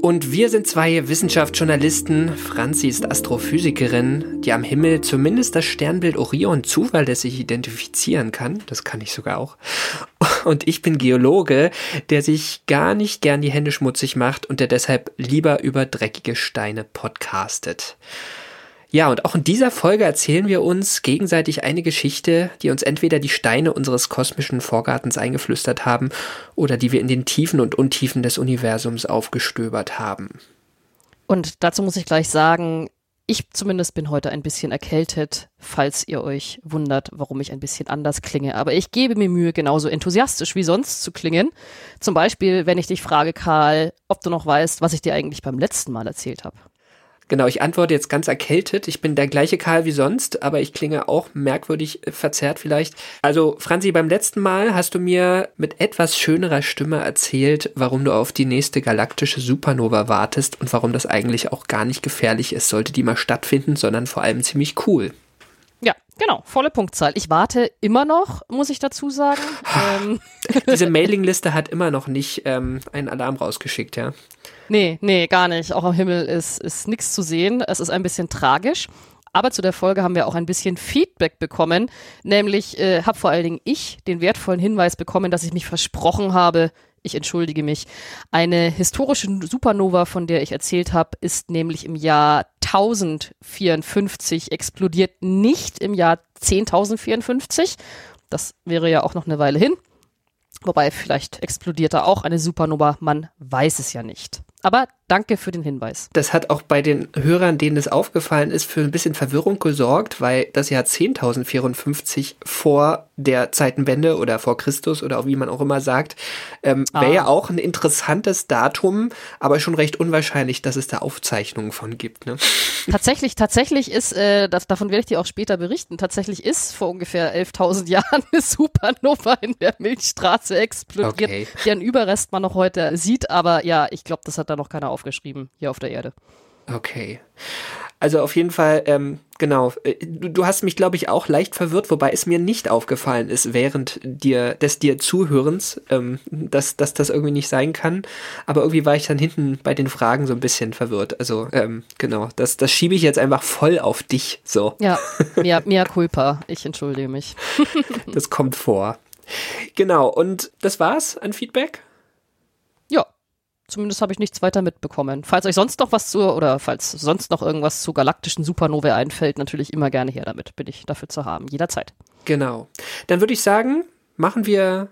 Und wir sind zwei Wissenschaftsjournalisten. Franzi ist Astrophysikerin, die am Himmel zumindest das Sternbild Orion zuverlässig identifizieren kann. Das kann ich sogar auch. Und ich bin Geologe, der sich gar nicht gern die Hände schmutzig macht und der deshalb lieber über dreckige Steine podcastet. Ja, und auch in dieser Folge erzählen wir uns gegenseitig eine Geschichte, die uns entweder die Steine unseres kosmischen Vorgartens eingeflüstert haben oder die wir in den Tiefen und Untiefen des Universums aufgestöbert haben. Und dazu muss ich gleich sagen, ich zumindest bin heute ein bisschen erkältet, falls ihr euch wundert, warum ich ein bisschen anders klinge. Aber ich gebe mir Mühe, genauso enthusiastisch wie sonst zu klingen. Zum Beispiel, wenn ich dich frage, Karl, ob du noch weißt, was ich dir eigentlich beim letzten Mal erzählt habe. Genau, ich antworte jetzt ganz erkältet. Ich bin der gleiche Karl wie sonst, aber ich klinge auch merkwürdig äh, verzerrt vielleicht. Also, Franzi, beim letzten Mal hast du mir mit etwas schönerer Stimme erzählt, warum du auf die nächste galaktische Supernova wartest und warum das eigentlich auch gar nicht gefährlich ist, sollte die mal stattfinden, sondern vor allem ziemlich cool. Ja, genau, volle Punktzahl. Ich warte immer noch, muss ich dazu sagen. ähm. Diese Mailingliste hat immer noch nicht ähm, einen Alarm rausgeschickt, ja. Nee, nee, gar nicht. Auch am Himmel ist, ist nichts zu sehen. Es ist ein bisschen tragisch. Aber zu der Folge haben wir auch ein bisschen Feedback bekommen. Nämlich äh, habe vor allen Dingen ich den wertvollen Hinweis bekommen, dass ich mich versprochen habe, ich entschuldige mich. Eine historische Supernova, von der ich erzählt habe, ist nämlich im Jahr 1054 explodiert, nicht im Jahr 10.054. Das wäre ja auch noch eine Weile hin. Wobei vielleicht explodiert da auch eine Supernova, man weiß es ja nicht. Aber danke für den Hinweis. Das hat auch bei den Hörern, denen es aufgefallen ist, für ein bisschen Verwirrung gesorgt, weil das Jahr 10.054 vor der Zeitenwende oder vor Christus oder auch wie man auch immer sagt, ähm, wäre ah. ja auch ein interessantes Datum, aber schon recht unwahrscheinlich, dass es da Aufzeichnungen von gibt. Ne? Tatsächlich, tatsächlich ist, äh, das, davon werde ich dir auch später berichten, tatsächlich ist vor ungefähr 11.000 Jahren eine Supernova in der Milchstraße explodiert, okay. deren Überrest man noch heute sieht, aber ja, ich glaube, das hat da noch keiner aufgeschrieben hier auf der Erde. Okay. Also auf jeden Fall, ähm, genau. Äh, du, du hast mich, glaube ich, auch leicht verwirrt, wobei es mir nicht aufgefallen ist während dir des dir Zuhörens, ähm, dass, dass das irgendwie nicht sein kann. Aber irgendwie war ich dann hinten bei den Fragen so ein bisschen verwirrt. Also ähm, genau, das, das schiebe ich jetzt einfach voll auf dich. So. Ja, mea, mea culpa. Ich entschuldige mich. das kommt vor. Genau, und das war's an Feedback? Zumindest habe ich nichts weiter mitbekommen. Falls euch sonst noch was zu, oder falls sonst noch irgendwas zu galaktischen Supernovae einfällt, natürlich immer gerne her damit. Bin ich dafür zu haben, jederzeit. Genau. Dann würde ich sagen, machen wir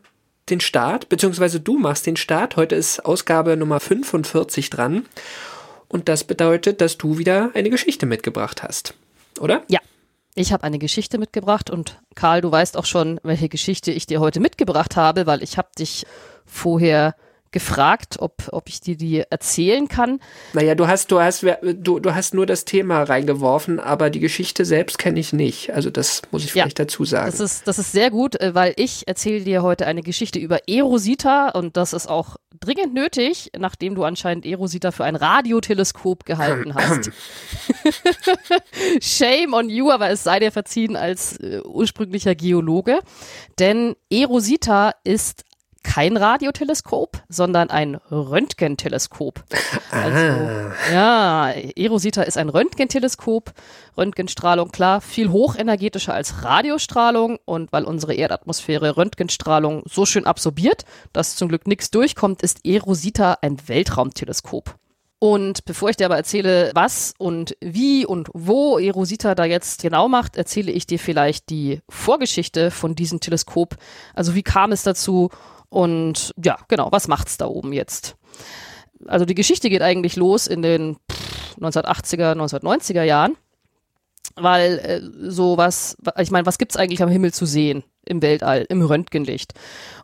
den Start, beziehungsweise du machst den Start. Heute ist Ausgabe Nummer 45 dran. Und das bedeutet, dass du wieder eine Geschichte mitgebracht hast. Oder? Ja. Ich habe eine Geschichte mitgebracht und Karl, du weißt auch schon, welche Geschichte ich dir heute mitgebracht habe, weil ich habe dich vorher gefragt, ob, ob ich dir die erzählen kann. Naja, du hast, du hast, du, du hast nur das Thema reingeworfen, aber die Geschichte selbst kenne ich nicht. Also das muss ich vielleicht ja, dazu sagen. Das ist, das ist sehr gut, äh, weil ich erzähle dir heute eine Geschichte über Erosita und das ist auch dringend nötig, nachdem du anscheinend Erosita für ein Radioteleskop gehalten hast. Shame on you, aber es sei dir verziehen als äh, ursprünglicher Geologe. Denn Erosita ist kein Radioteleskop, sondern ein Röntgenteleskop. Also, ja, Erosita ist ein Röntgenteleskop. Röntgenstrahlung, klar, viel hochenergetischer als Radiostrahlung. Und weil unsere Erdatmosphäre Röntgenstrahlung so schön absorbiert, dass zum Glück nichts durchkommt, ist Erosita ein Weltraumteleskop. Und bevor ich dir aber erzähle, was und wie und wo Erosita da jetzt genau macht, erzähle ich dir vielleicht die Vorgeschichte von diesem Teleskop. Also wie kam es dazu und ja, genau, was macht's da oben jetzt? Also die Geschichte geht eigentlich los in den 1980er, 1990er Jahren, weil äh, sowas, ich meine, was gibt's eigentlich am Himmel zu sehen im Weltall, im Röntgenlicht?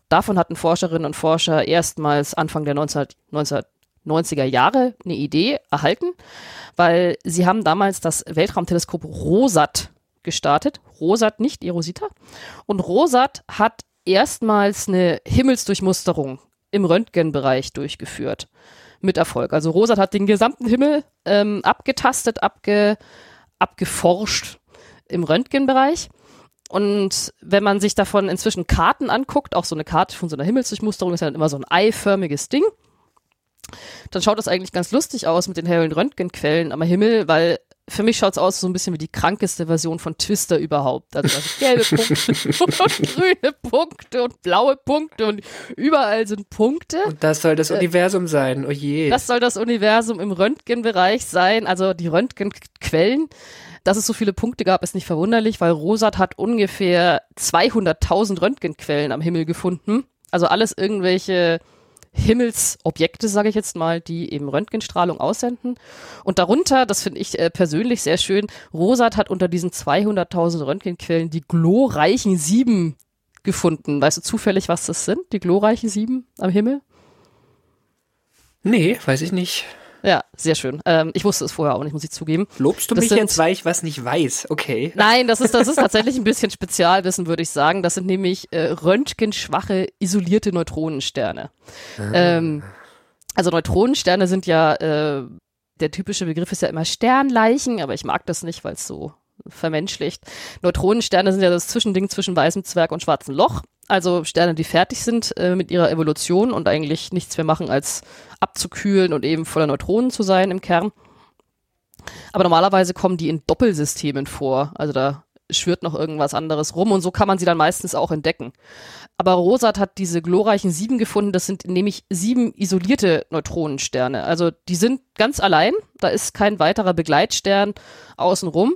Davon hatten Forscherinnen und Forscher erstmals Anfang der 19, 1990er Jahre eine Idee erhalten, weil sie haben damals das Weltraumteleskop ROSAT gestartet. ROSAT, nicht Erosita. Und ROSAT hat erstmals eine Himmelsdurchmusterung im Röntgenbereich durchgeführt. Mit Erfolg. Also ROSAT hat den gesamten Himmel ähm, abgetastet, abge, abgeforscht im Röntgenbereich. Und wenn man sich davon inzwischen Karten anguckt, auch so eine Karte von so einer Himmelsdurchmusterung ist ja dann immer so ein eiförmiges Ding, dann schaut das eigentlich ganz lustig aus mit den hellen Röntgenquellen am Himmel, weil für mich schaut es aus so ein bisschen wie die krankeste Version von Twister überhaupt. Also, also gelbe Punkte und grüne Punkte und blaue Punkte und überall sind Punkte. Und das soll das äh, Universum sein, oh je. Das soll das Universum im Röntgenbereich sein, also die Röntgenquellen. Dass es so viele Punkte gab, ist nicht verwunderlich, weil Rosat hat ungefähr 200.000 Röntgenquellen am Himmel gefunden. Also alles irgendwelche Himmelsobjekte, sage ich jetzt mal, die eben Röntgenstrahlung aussenden. Und darunter, das finde ich äh, persönlich sehr schön, Rosat hat unter diesen 200.000 Röntgenquellen die glorreichen Sieben gefunden. Weißt du zufällig, was das sind, die glorreichen Sieben am Himmel? Nee, weiß ich nicht. Ja, sehr schön. Ähm, ich wusste es vorher auch nicht, muss ich zugeben. Lobst du Das mich sind- jetzt, weil ich was nicht weiß? Okay. Nein, das ist, das ist tatsächlich ein bisschen Spezialwissen, würde ich sagen. Das sind nämlich äh, röntgenschwache, isolierte Neutronensterne. Ähm, also Neutronensterne sind ja, äh, der typische Begriff ist ja immer Sternleichen, aber ich mag das nicht, weil es so vermenschlicht. Neutronensterne sind ja das Zwischending zwischen weißem Zwerg und schwarzem Loch. Also Sterne, die fertig sind äh, mit ihrer Evolution und eigentlich nichts mehr machen, als abzukühlen und eben voller Neutronen zu sein im Kern. Aber normalerweise kommen die in Doppelsystemen vor. Also da schwirrt noch irgendwas anderes rum und so kann man sie dann meistens auch entdecken. Aber Rosat hat diese glorreichen sieben gefunden. Das sind nämlich sieben isolierte Neutronensterne. Also die sind ganz allein. Da ist kein weiterer Begleitstern außenrum.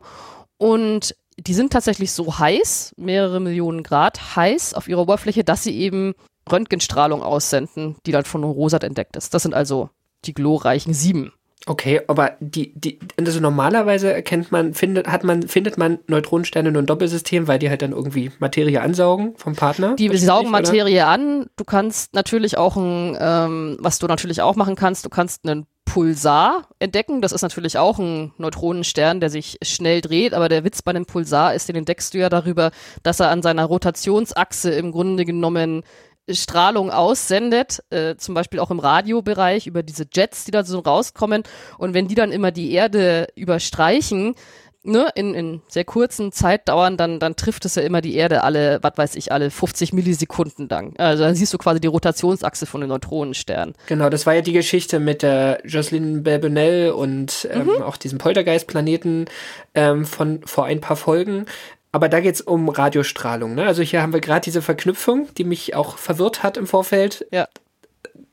Und die sind tatsächlich so heiß, mehrere Millionen Grad heiß auf ihrer Oberfläche, dass sie eben Röntgenstrahlung aussenden, die dann von Rosat entdeckt ist. Das sind also die glorreichen sieben. Okay, aber die, die, also normalerweise erkennt man, findet, hat man, findet man Neutronensterne nur ein Doppelsystem, weil die halt dann irgendwie Materie ansaugen vom Partner? Die saugen oder? Materie an. Du kannst natürlich auch ein, ähm, was du natürlich auch machen kannst, du kannst einen Pulsar entdecken. Das ist natürlich auch ein Neutronenstern, der sich schnell dreht, aber der Witz bei einem Pulsar ist, den entdeckst du ja darüber, dass er an seiner Rotationsachse im Grunde genommen Strahlung aussendet, äh, zum Beispiel auch im Radiobereich über diese Jets, die da so rauskommen. Und wenn die dann immer die Erde überstreichen, ne, in, in sehr kurzen Zeitdauern, dann, dann trifft es ja immer die Erde alle, was weiß ich, alle 50 Millisekunden lang. Also dann siehst du quasi die Rotationsachse von den Neutronensternen. Genau, das war ja die Geschichte mit der Jocelyn Belbonell und ähm, Mhm. auch diesem Poltergeist-Planeten ähm, von vor ein paar Folgen. Aber da geht's um Radiostrahlung. Ne? Also hier haben wir gerade diese Verknüpfung, die mich auch verwirrt hat im Vorfeld. Ja.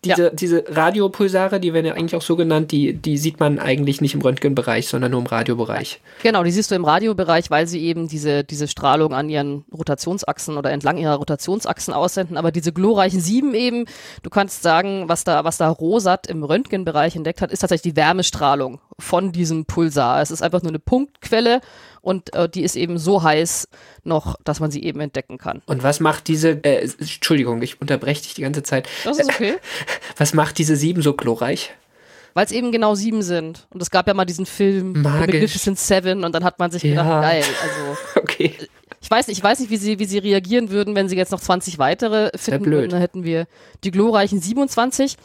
Diese, diese Radiopulsare, die werden ja eigentlich auch so genannt, die, die sieht man eigentlich nicht im Röntgenbereich, sondern nur im Radiobereich. Genau, die siehst du im Radiobereich, weil sie eben diese, diese Strahlung an ihren Rotationsachsen oder entlang ihrer Rotationsachsen aussenden. Aber diese glorreichen sieben eben, du kannst sagen, was da, was da Rosat im Röntgenbereich entdeckt hat, ist tatsächlich die Wärmestrahlung von diesem Pulsar. Es ist einfach nur eine Punktquelle und äh, die ist eben so heiß noch, dass man sie eben entdecken kann. Und was macht diese, äh, Entschuldigung, ich unterbreche dich die ganze Zeit. Das ist okay. Was macht diese sieben so glorreich? Weil es eben genau sieben sind. Und es gab ja mal diesen Film Magnificent Seven und dann hat man sich gedacht, Ja. geil, also Okay. ich weiß nicht, ich weiß nicht, wie sie, wie sie reagieren würden, wenn sie jetzt noch 20 weitere finden blöd. würden. Dann hätten wir die glorreichen 27.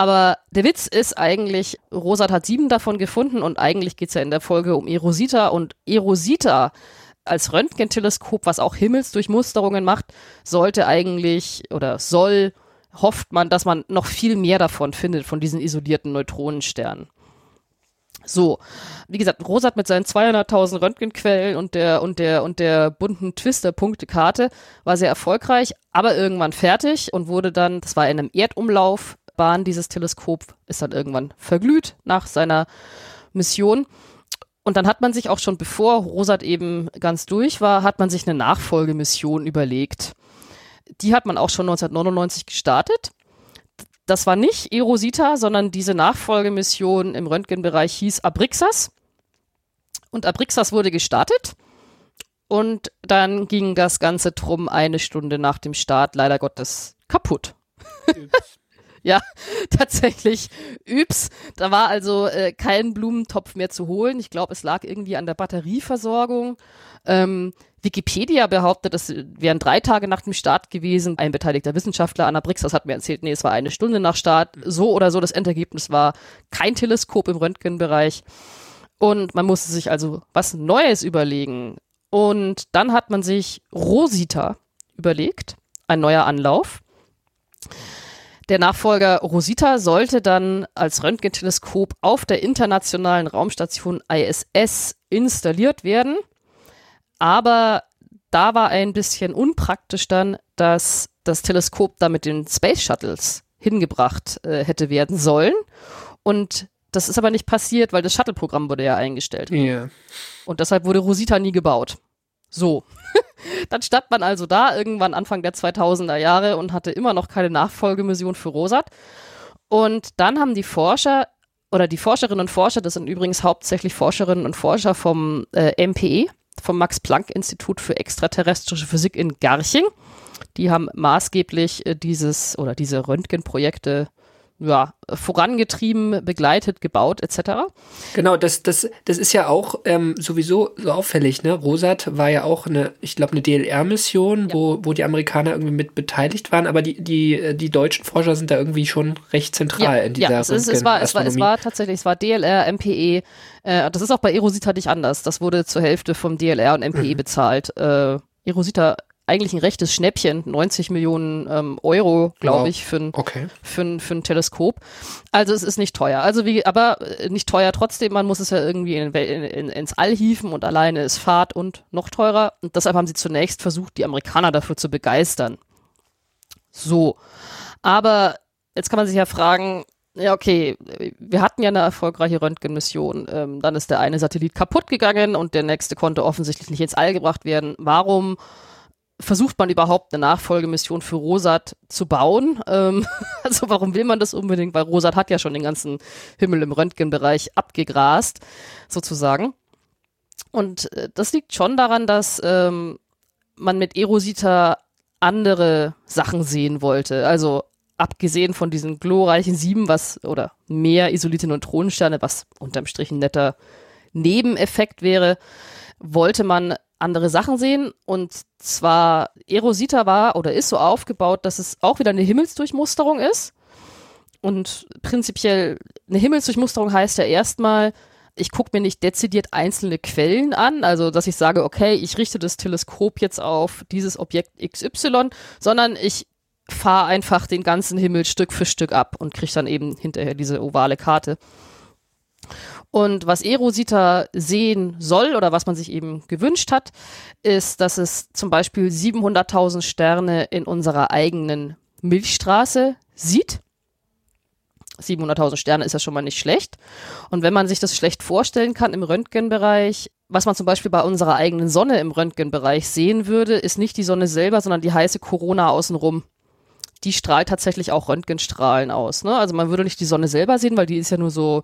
Aber der Witz ist eigentlich, Rosat hat sieben davon gefunden und eigentlich geht's ja in der Folge um Erosita und Erosita als Röntgenteleskop, was auch Himmelsdurchmusterungen macht, sollte eigentlich oder soll, hofft man, dass man noch viel mehr davon findet, von diesen isolierten Neutronensternen. So, wie gesagt, Rosat mit seinen 200.000 Röntgenquellen und der und der und der bunten Twister-Punktekarte war sehr erfolgreich, aber irgendwann fertig und wurde dann, das war in einem Erdumlauf Umlaufbahn dieses Teleskop ist dann irgendwann verglüht nach seiner Mission. Und dann hat man sich auch schon, bevor Rosat eben ganz durch war, hat man sich eine Nachfolgemission überlegt. Die hat man auch schon 1999 gestartet. Das war nicht Erosita, sondern diese Nachfolgemission im Röntgenbereich hieß Abrixas. Und Abrixas wurde gestartet. Und dann ging das Ganze drum eine Stunde nach dem Start leider Gottes kaputt. Ja, tatsächlich. Üps. Da war also äh, kein Blumentopf mehr zu holen. Ich glaube, es lag irgendwie an der Batterieversorgung. Ähm, Wikipedia behauptet, es wären drei Tage nach dem Start gewesen. Ein beteiligter Wissenschaftler, Anna Brixas, hat mir erzählt, nee, es war eine Stunde nach Start. So oder so, das Endergebnis war kein Teleskop im Röntgenbereich. Und man musste sich also was Neues überlegen. Und dann hat man sich Rosita überlegt, ein neuer Anlauf. Der Nachfolger Rosita sollte dann als Röntgenteleskop auf der internationalen Raumstation ISS installiert werden. Aber da war ein bisschen unpraktisch dann, dass das Teleskop da mit den Space Shuttles hingebracht äh, hätte werden sollen. Und das ist aber nicht passiert, weil das Shuttle-Programm wurde ja eingestellt. Ja. Und deshalb wurde Rosita nie gebaut. So. Dann stand man also da irgendwann Anfang der 2000er Jahre und hatte immer noch keine Nachfolgemission für Rosat. Und dann haben die Forscher oder die Forscherinnen und Forscher, das sind übrigens hauptsächlich Forscherinnen und Forscher vom äh, MPE, vom Max-Planck-Institut für extraterrestrische Physik in Garching. Die haben maßgeblich äh, dieses oder diese Röntgenprojekte ja, vorangetrieben, begleitet, gebaut etc. Genau, das, das, das ist ja auch ähm, sowieso so auffällig. Ne? Rosat war ja auch eine, ich glaube, eine DLR-Mission, ja. wo, wo die Amerikaner irgendwie mit beteiligt waren, aber die, die, die deutschen Forscher sind da irgendwie schon recht zentral ja, in dieser ja, es, ist, es, war, es, war, es war tatsächlich, es war DLR, MPE, äh, das ist auch bei Erosita nicht anders. Das wurde zur Hälfte vom DLR und MPE mhm. bezahlt. Äh, Erosita eigentlich ein rechtes Schnäppchen, 90 Millionen ähm, Euro, glaube wow. ich, für ein, okay. für, für ein Teleskop. Also es ist nicht teuer. Also wie, aber äh, nicht teuer trotzdem, man muss es ja irgendwie in, in, ins All hieven und alleine ist Fahrt und noch teurer. Und deshalb haben sie zunächst versucht, die Amerikaner dafür zu begeistern. So. Aber jetzt kann man sich ja fragen, ja, okay, wir hatten ja eine erfolgreiche Röntgenmission. Ähm, dann ist der eine Satellit kaputt gegangen und der nächste konnte offensichtlich nicht ins All gebracht werden. Warum versucht man überhaupt eine Nachfolgemission für Rosat zu bauen? Ähm, also warum will man das unbedingt? Weil Rosat hat ja schon den ganzen Himmel im Röntgenbereich abgegrast, sozusagen. Und äh, das liegt schon daran, dass ähm, man mit Erosita andere Sachen sehen wollte. Also abgesehen von diesen glorreichen sieben, was oder mehr isolierte Neutronensterne, was unterm Strich ein netter Nebeneffekt wäre, wollte man andere Sachen sehen. Und zwar Erosita war oder ist so aufgebaut, dass es auch wieder eine Himmelsdurchmusterung ist. Und prinzipiell eine Himmelsdurchmusterung heißt ja erstmal, ich gucke mir nicht dezidiert einzelne Quellen an, also dass ich sage, okay, ich richte das Teleskop jetzt auf dieses Objekt XY, sondern ich fahre einfach den ganzen Himmel Stück für Stück ab und kriege dann eben hinterher diese ovale Karte. Und was Erosita sehen soll oder was man sich eben gewünscht hat, ist, dass es zum Beispiel 700.000 Sterne in unserer eigenen Milchstraße sieht. 700.000 Sterne ist ja schon mal nicht schlecht. Und wenn man sich das schlecht vorstellen kann im Röntgenbereich, was man zum Beispiel bei unserer eigenen Sonne im Röntgenbereich sehen würde, ist nicht die Sonne selber, sondern die heiße Corona außenrum. Die strahlt tatsächlich auch Röntgenstrahlen aus. Ne? Also man würde nicht die Sonne selber sehen, weil die ist ja nur so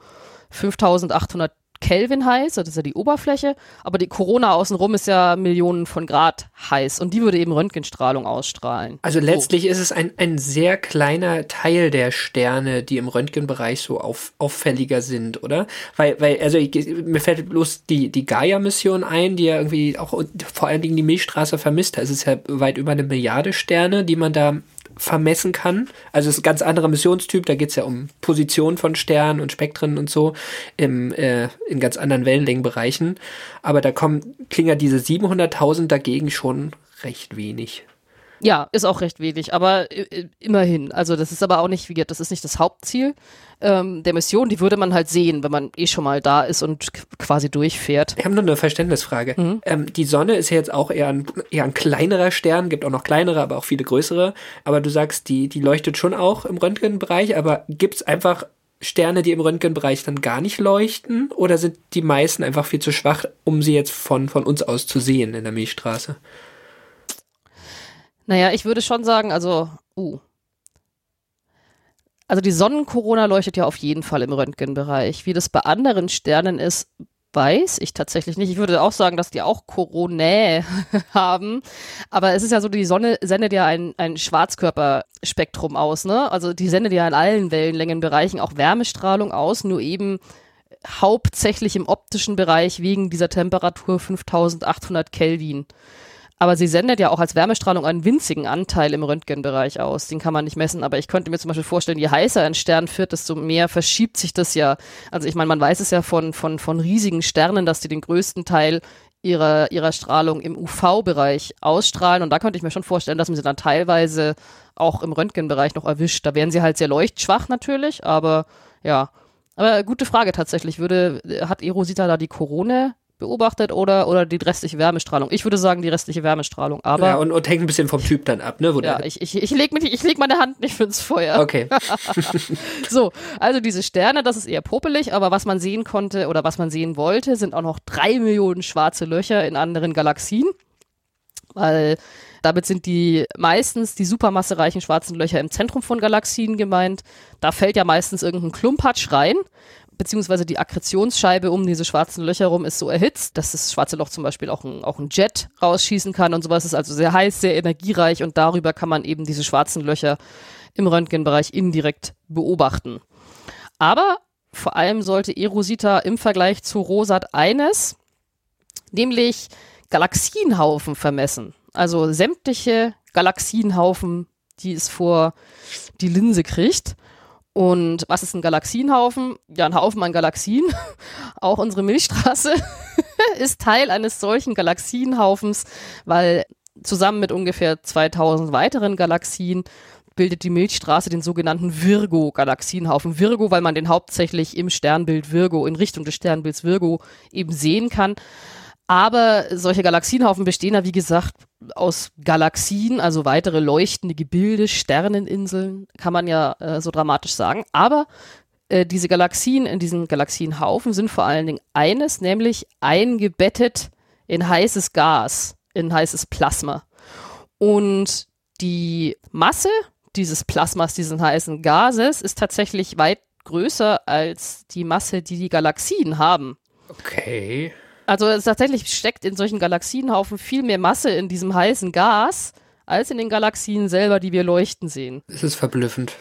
5800 Kelvin heiß, das ist ja die Oberfläche, aber die Corona außenrum ist ja Millionen von Grad heiß und die würde eben Röntgenstrahlung ausstrahlen. Also letztlich so. ist es ein, ein sehr kleiner Teil der Sterne, die im Röntgenbereich so auf, auffälliger sind, oder? Weil, weil also ich, mir fällt bloß die, die Gaia-Mission ein, die ja irgendwie auch vor allen Dingen die Milchstraße vermisst. Es ist ja weit über eine Milliarde Sterne, die man da vermessen kann. Also es ist ein ganz anderer Missionstyp, da geht es ja um Position von Sternen und Spektren und so im, äh, in ganz anderen Wellenlängenbereichen. Aber da kommen, klingen ja diese 700.000 dagegen schon recht wenig. Ja, ist auch recht wenig, aber äh, immerhin. Also das ist aber auch nicht, wie gesagt, das ist nicht das Hauptziel ähm, der Mission. Die würde man halt sehen, wenn man eh schon mal da ist und quasi durchfährt. Ich habe nur eine Verständnisfrage. Mhm. Ähm, die Sonne ist ja jetzt auch eher ein, eher ein kleinerer Stern, gibt auch noch kleinere, aber auch viele größere. Aber du sagst, die, die leuchtet schon auch im Röntgenbereich, aber gibt's einfach Sterne, die im Röntgenbereich dann gar nicht leuchten? Oder sind die meisten einfach viel zu schwach, um sie jetzt von, von uns aus zu sehen in der Milchstraße? Naja, ich würde schon sagen, also, uh. Also die Sonnenkorona leuchtet ja auf jeden Fall im Röntgenbereich. Wie das bei anderen Sternen ist, weiß ich tatsächlich nicht. Ich würde auch sagen, dass die auch Koronae haben. Aber es ist ja so, die Sonne sendet ja ein, ein Schwarzkörperspektrum aus, ne? Also die sendet ja in allen Wellenlängenbereichen auch Wärmestrahlung aus, nur eben hauptsächlich im optischen Bereich wegen dieser Temperatur 5800 Kelvin. Aber sie sendet ja auch als Wärmestrahlung einen winzigen Anteil im Röntgenbereich aus. Den kann man nicht messen. Aber ich könnte mir zum Beispiel vorstellen, je heißer ein Stern wird, desto mehr verschiebt sich das ja. Also ich meine, man weiß es ja von, von, von riesigen Sternen, dass die den größten Teil ihrer, ihrer Strahlung im UV-Bereich ausstrahlen. Und da könnte ich mir schon vorstellen, dass man sie dann teilweise auch im Röntgenbereich noch erwischt. Da wären sie halt sehr leuchtschwach natürlich, aber ja. Aber gute Frage tatsächlich. Würde, hat Erosita da die Korone beobachtet oder, oder die restliche Wärmestrahlung? Ich würde sagen, die restliche Wärmestrahlung. Aber ja, und, und hängt ein bisschen vom Typ dann ab, ne? Wo ja, ich, ich, ich lege ich leg meine Hand nicht ins Feuer. okay. So, also diese Sterne, das ist eher popelig, aber was man sehen konnte oder was man sehen wollte, sind auch noch drei Millionen schwarze Löcher in anderen Galaxien. Weil damit sind die meistens die supermassereichen schwarzen Löcher im Zentrum von Galaxien gemeint. Da fällt ja meistens irgendein Klumpatsch rein, beziehungsweise die Akkretionsscheibe um diese schwarzen Löcher rum ist so erhitzt, dass das schwarze Loch zum Beispiel auch ein, auch ein Jet rausschießen kann und sowas. ist also sehr heiß, sehr energiereich und darüber kann man eben diese schwarzen Löcher im Röntgenbereich indirekt beobachten. Aber vor allem sollte Erosita im Vergleich zu Rosat eines, nämlich Galaxienhaufen vermessen. Also sämtliche Galaxienhaufen, die es vor die Linse kriegt. Und was ist ein Galaxienhaufen? Ja, ein Haufen an Galaxien. Auch unsere Milchstraße ist Teil eines solchen Galaxienhaufens, weil zusammen mit ungefähr 2000 weiteren Galaxien bildet die Milchstraße den sogenannten Virgo-Galaxienhaufen. Virgo, weil man den hauptsächlich im Sternbild Virgo, in Richtung des Sternbilds Virgo eben sehen kann. Aber solche Galaxienhaufen bestehen ja, wie gesagt, aus Galaxien, also weitere leuchtende Gebilde, Sterneninseln, kann man ja äh, so dramatisch sagen. Aber äh, diese Galaxien in diesen Galaxienhaufen sind vor allen Dingen eines, nämlich eingebettet in heißes Gas, in heißes Plasma. Und die Masse dieses Plasmas, diesen heißen Gases, ist tatsächlich weit größer als die Masse, die die Galaxien haben. Okay. Also es tatsächlich steckt in solchen Galaxienhaufen viel mehr Masse in diesem heißen Gas als in den Galaxien selber, die wir leuchten sehen. Das ist verblüffend.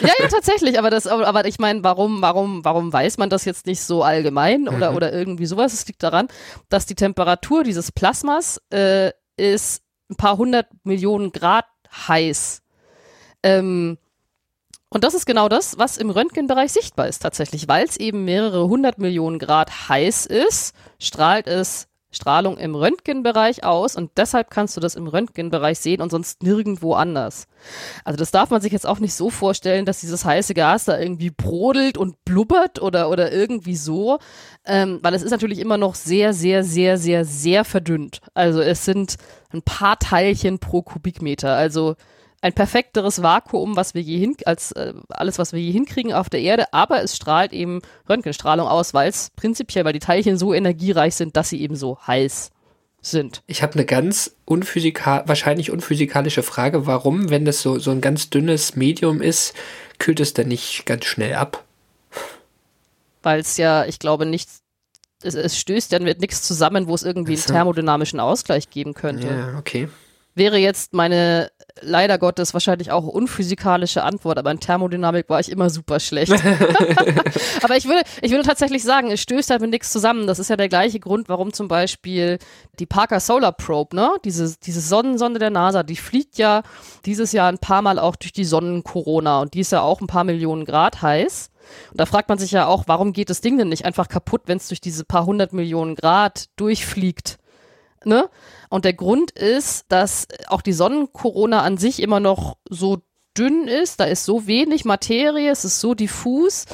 Ja, ja, tatsächlich, aber das, aber, ich meine, warum, warum, warum weiß man das jetzt nicht so allgemein oder, oder irgendwie sowas? Es liegt daran, dass die Temperatur dieses Plasmas äh, ist ein paar hundert Millionen Grad heiß. Ähm, und das ist genau das, was im Röntgenbereich sichtbar ist tatsächlich. Weil es eben mehrere hundert Millionen Grad heiß ist, strahlt es Strahlung im Röntgenbereich aus und deshalb kannst du das im Röntgenbereich sehen und sonst nirgendwo anders. Also das darf man sich jetzt auch nicht so vorstellen, dass dieses heiße Gas da irgendwie brodelt und blubbert oder, oder irgendwie so, ähm, weil es ist natürlich immer noch sehr, sehr, sehr, sehr, sehr verdünnt. Also es sind ein paar Teilchen pro Kubikmeter. Also ein perfekteres Vakuum, was wir je hin, als äh, alles, was wir je hinkriegen auf der Erde, aber es strahlt eben Röntgenstrahlung aus, weil es prinzipiell, weil die Teilchen so energiereich sind, dass sie eben so heiß sind. Ich habe eine ganz unphysika wahrscheinlich unphysikalische Frage. Warum, wenn das so, so ein ganz dünnes Medium ist, kühlt es dann nicht ganz schnell ab? Weil es ja, ich glaube, nicht, es, es stößt dann mit nichts zusammen, wo es irgendwie einen Ach so. thermodynamischen Ausgleich geben könnte. Ja, okay. Wäre jetzt meine leider Gottes wahrscheinlich auch unphysikalische Antwort, aber in Thermodynamik war ich immer super schlecht. aber ich würde, ich würde tatsächlich sagen, es stößt halt mit nichts zusammen. Das ist ja der gleiche Grund, warum zum Beispiel die Parker Solar Probe, ne, diese, diese Sonnensonde der NASA, die fliegt ja dieses Jahr ein paar Mal auch durch die Sonnenkorona und die ist ja auch ein paar Millionen Grad heiß. Und da fragt man sich ja auch, warum geht das Ding denn nicht einfach kaputt, wenn es durch diese paar hundert Millionen Grad durchfliegt? Ne? Und der Grund ist, dass auch die Sonnenkorona an sich immer noch so dünn ist, da ist so wenig Materie, es ist so diffus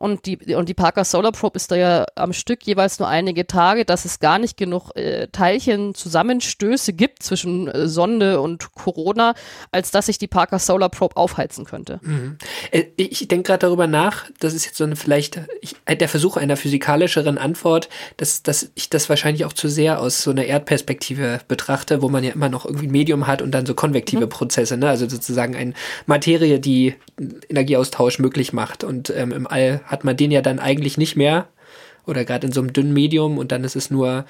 und die, und die Parker Solar Probe ist da ja am Stück jeweils nur einige Tage, dass es gar nicht genug äh, Teilchen Zusammenstöße gibt zwischen äh, Sonde und Corona, als dass sich die Parker Solar Probe aufheizen könnte. Mhm. Äh, Ich denke gerade darüber nach, das ist jetzt so eine vielleicht ich, äh, der Versuch einer physikalischeren Antwort, dass, dass ich das wahrscheinlich auch zu sehr aus so einer Erdperspektive betrachte, wo man ja immer noch irgendwie ein Medium hat und dann so konvektive Prozesse, ne? also sozusagen ein Materie, die Energieaustausch möglich macht. Und ähm, im All hat man den ja dann eigentlich nicht mehr. Oder gerade in so einem dünnen Medium und dann ist es nur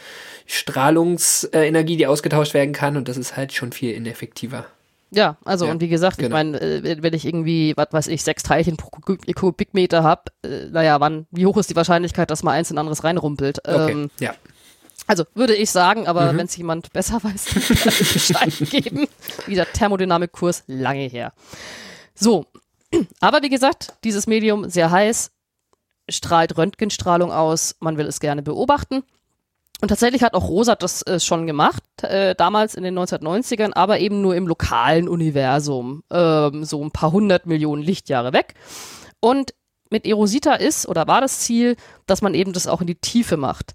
Strahlungsenergie, die ausgetauscht werden kann und das ist halt schon viel ineffektiver. Ja, also Ja, und wie gesagt, ich genau. meine, äh, wenn ich irgendwie, was weiß ich, sechs Teilchen pro Kubik- Kubikmeter habe, äh, naja, wann, wie hoch ist die Wahrscheinlichkeit, dass mal eins in anderes reinrumpelt? Okay, Ähm, ja. also würde ich sagen, aber Mhm. wenn es jemand besser weiß, kann ich Bescheid geben. Wie der Thermodynamikkurs lange her. So, aber wie gesagt, dieses Medium sehr heiß, strahlt Röntgenstrahlung aus, man will es gerne beobachten. Und tatsächlich hat auch Rosat das äh, schon gemacht, äh, damals in den 1990ern, aber eben nur im lokalen Universum, ähm, so ein paar hundert Millionen Lichtjahre weg. Und mit Erosita ist oder war das Ziel, dass man eben das auch in die Tiefe macht.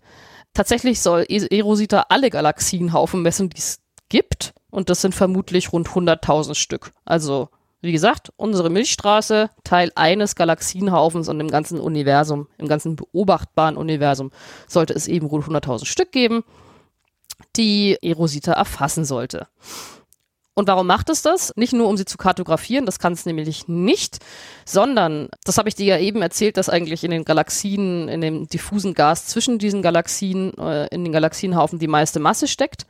Tatsächlich soll E- Erosita alle Galaxienhaufen messen, die es gibt. Und das sind vermutlich rund 100.000 Stück. Also, wie gesagt, unsere Milchstraße, Teil eines Galaxienhaufens und im ganzen Universum, im ganzen beobachtbaren Universum, sollte es eben rund 100.000 Stück geben, die Erosita erfassen sollte. Und warum macht es das? Nicht nur, um sie zu kartografieren, das kann es nämlich nicht, sondern, das habe ich dir ja eben erzählt, dass eigentlich in den Galaxien, in dem diffusen Gas zwischen diesen Galaxien, äh, in den Galaxienhaufen die meiste Masse steckt.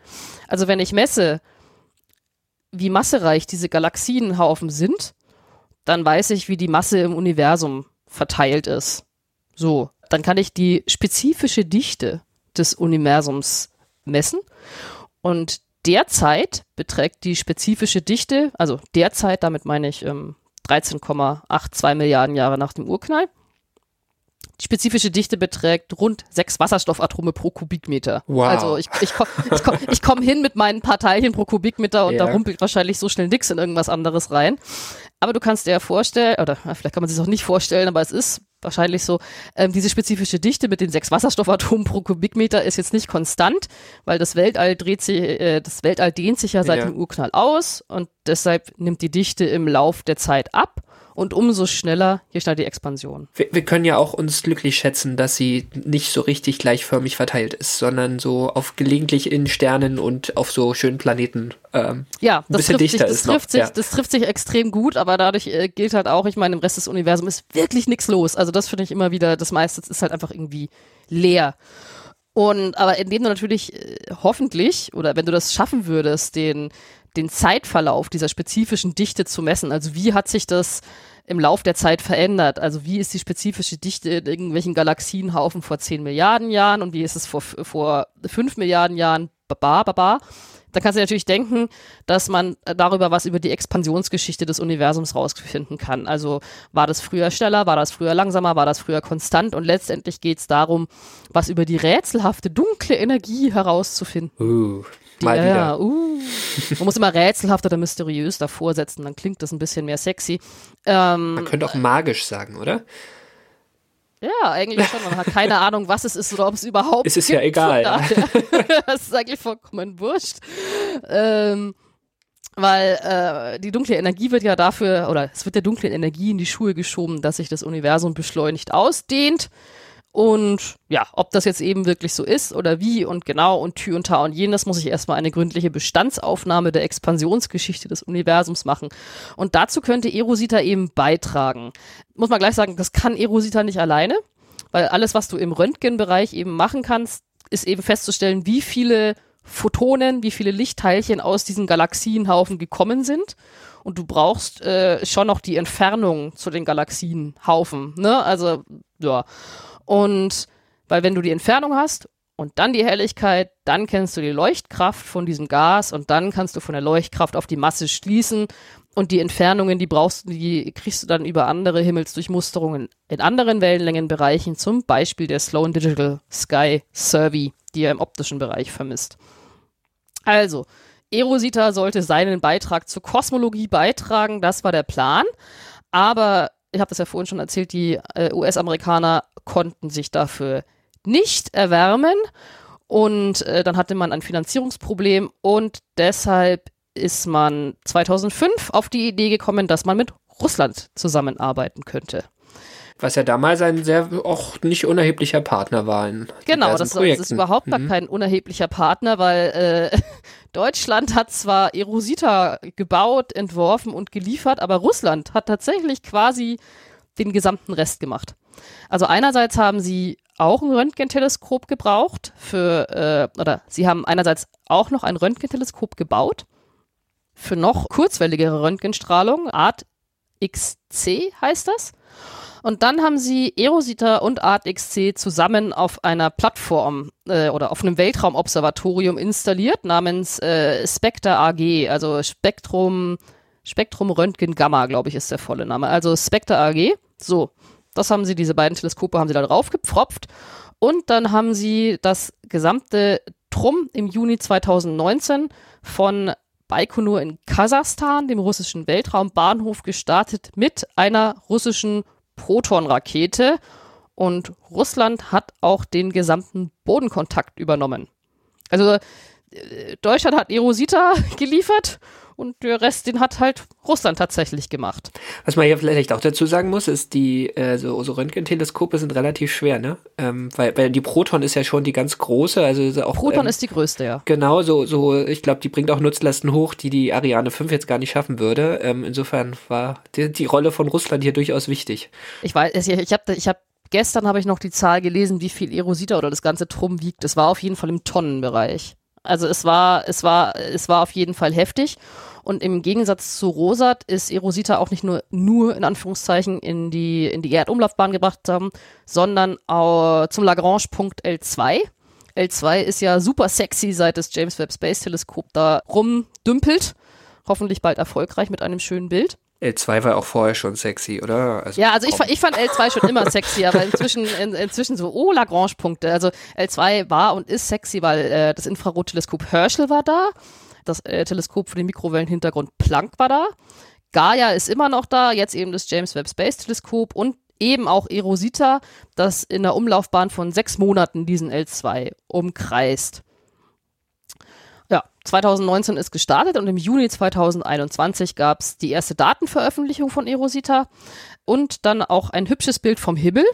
Also wenn ich messe, wie massereich diese Galaxienhaufen sind, dann weiß ich, wie die Masse im Universum verteilt ist. So, dann kann ich die spezifische Dichte des Universums messen und derzeit beträgt die spezifische Dichte, also derzeit, damit meine ich ähm, 13,82 Milliarden Jahre nach dem Urknall. Die spezifische Dichte beträgt rund sechs Wasserstoffatome pro Kubikmeter. Wow. Also ich, ich komme ich komm, ich komm hin mit meinen paar Teilchen pro Kubikmeter und da Ja. rumpelt wahrscheinlich so schnell nix in irgendwas anderes rein. Aber du kannst dir ja vorstellen, oder vielleicht kann man sich auch nicht vorstellen, aber es ist wahrscheinlich so, ähm, diese spezifische Dichte mit den sechs Wasserstoffatomen pro Kubikmeter ist jetzt nicht konstant, weil das Weltall dreht sich, äh, das Weltall dehnt sich ja seit Ja. dem Urknall aus und deshalb nimmt die Dichte im Lauf der Zeit ab und umso schneller, je schneller die Expansion. Wir, wir können ja auch uns glücklich schätzen, dass sie nicht so richtig gleichförmig verteilt ist, sondern so auf gelegentlich in Sternen und auf so schönen Planeten. Ähm, Ja, Ein das bisschen trifft sich, dichter das ist noch, trifft sich, ja. das trifft sich extrem gut, aber dadurch äh, gilt halt auch, ich meine, im Rest des Universums ist wirklich nichts los. Also das finde ich immer wieder, das meiste ist halt einfach irgendwie leer. Und aber indem du natürlich äh, hoffentlich oder wenn du das schaffen würdest, den den Zeitverlauf dieser spezifischen Dichte zu messen, also wie hat sich das im Lauf der Zeit verändert? Also wie ist die spezifische Dichte in irgendwelchen Galaxienhaufen vor 10 Milliarden Jahren und wie ist es vor, vor 5 Milliarden Jahren? Baba, baba. Da kannst du natürlich denken, dass man äh, darüber was über die Expansionsgeschichte des Universums rausfinden kann. Also war das früher schneller, war das früher langsamer, war das früher konstant und letztendlich geht es darum, was über die rätselhafte dunkle Energie herauszufinden. uh, mal ja, wieder. ja, uh. Man muss immer rätselhaft oder mysteriös davor setzen, dann klingt das ein bisschen mehr sexy. Ähm, Man könnte auch magisch sagen, oder? ja, eigentlich schon. Man hat keine Ahnung, was es ist oder ob es überhaupt Es ist gibt. ja egal, daher- das ist eigentlich vollkommen wurscht. Ähm, weil äh, die dunkle Energie wird ja dafür, oder es wird der dunklen Energie in die Schuhe geschoben, dass sich das Universum beschleunigt ausdehnt. Und ja, ob das jetzt eben wirklich so ist oder wie und genau und Tü und Ta und jenes, muss ich erstmal eine gründliche Bestandsaufnahme der Expansionsgeschichte des Universums machen. Und dazu könnte Erosita eben beitragen. Muss man gleich sagen, das kann Erosita nicht alleine, weil alles, was du im Röntgenbereich eben machen kannst, ist eben festzustellen, wie viele Photonen, wie viele Lichtteilchen aus diesen Galaxienhaufen gekommen sind. Und du brauchst äh, schon noch die Entfernung zu den Galaxienhaufen. Ne? Also, ja. Und weil wenn du die Entfernung hast und dann die Helligkeit, dann kennst du die Leuchtkraft von diesem Gas und dann kannst du von der Leuchtkraft auf die Masse schließen. Und die Entfernungen, die brauchst du, die kriegst du dann über andere Himmelsdurchmusterungen in anderen Wellenlängenbereichen, zum Beispiel der Sloan Digital Sky Survey, die er im optischen Bereich vermisst. Also, Erosita sollte seinen Beitrag zur Kosmologie beitragen, das war der Plan. Aber, ich habe das ja vorhin schon erzählt, die äh, US-Amerikaner konnten sich dafür nicht erwärmen. Und äh, dann hatte man ein Finanzierungsproblem und deshalb ist man 2005 auf die Idee gekommen, dass man mit Russland zusammenarbeiten könnte. Was ja damals ein sehr auch nicht unerheblicher Partner war in Genau, das, das ist überhaupt gar Mhm. kein unerheblicher Partner, weil äh, Deutschland hat zwar Erosita gebaut, entworfen und geliefert, aber Russland hat tatsächlich quasi den gesamten Rest gemacht. Also einerseits haben sie auch ein Röntgenteleskop gebraucht für, äh, oder sie haben einerseits auch noch ein Röntgenteleskop gebaut für noch kurzwelligere Röntgenstrahlung, Art XC heißt das. Und dann haben sie Erosita und ArtXC zusammen auf einer Plattform äh, oder auf einem Weltraumobservatorium installiert namens äh, Spectre AG, also Spektrum, Spektrum Röntgen Gamma, glaube ich, ist der volle Name. Also Spectre AG. So, das haben sie, diese beiden Teleskope haben sie da drauf gepfropft. Und dann haben sie das gesamte Trum im Juni 2019 von Baikonur in Kasachstan, dem russischen Weltraumbahnhof, gestartet mit einer russischen Proton-Rakete. Und Russland hat auch den gesamten Bodenkontakt übernommen. Also Deutschland hat Erosita geliefert und der Rest, den hat halt Russland tatsächlich gemacht. Was man hier vielleicht auch dazu sagen muss, ist, die äh, so, so Röntgenteleskope sind relativ schwer, ne? Ähm, weil, weil die Proton ist ja schon die ganz große, also auch Proton ähm, ist die größte, ja. Genau, so, so, ich glaube, die bringt auch Nutzlasten hoch, die die Ariane 5 jetzt gar nicht schaffen würde. Ähm, insofern war die, die Rolle von Russland hier durchaus wichtig. Ich weiß, ich, habe ich hab, gestern habe ich noch die Zahl gelesen, wie viel Erosita oder das ganze Trum wiegt. Es war auf jeden Fall im Tonnenbereich. Also es war, es war, es war auf jeden Fall heftig. Und im Gegensatz zu Rosat ist Erosita auch nicht nur, nur in Anführungszeichen in die, in die Erdumlaufbahn gebracht haben, sondern auch zum Lagrange-Punkt L2. L2 ist ja super sexy, seit das James Webb Space Teleskop da rumdümpelt. Hoffentlich bald erfolgreich mit einem schönen Bild. L2 war auch vorher schon sexy, oder? Also, Ja, also ich, ich fand L2 schon immer sexy, aber inzwischen, in, inzwischen so, oh, Lagrange-Punkte. Also L2 war und ist sexy, weil äh, das Infrarotteleskop Herschel war da, das äh, Teleskop für den Mikrowellenhintergrund Planck war da, Gaia ist immer noch da, jetzt eben das James Webb Space Teleskop und eben auch Erosita, das in der Umlaufbahn von sechs Monaten diesen L2 umkreist. Ja, 2019 ist gestartet und im Juni 2021 gab es die erste Datenveröffentlichung von Erosita und dann auch ein hübsches Bild vom Himmel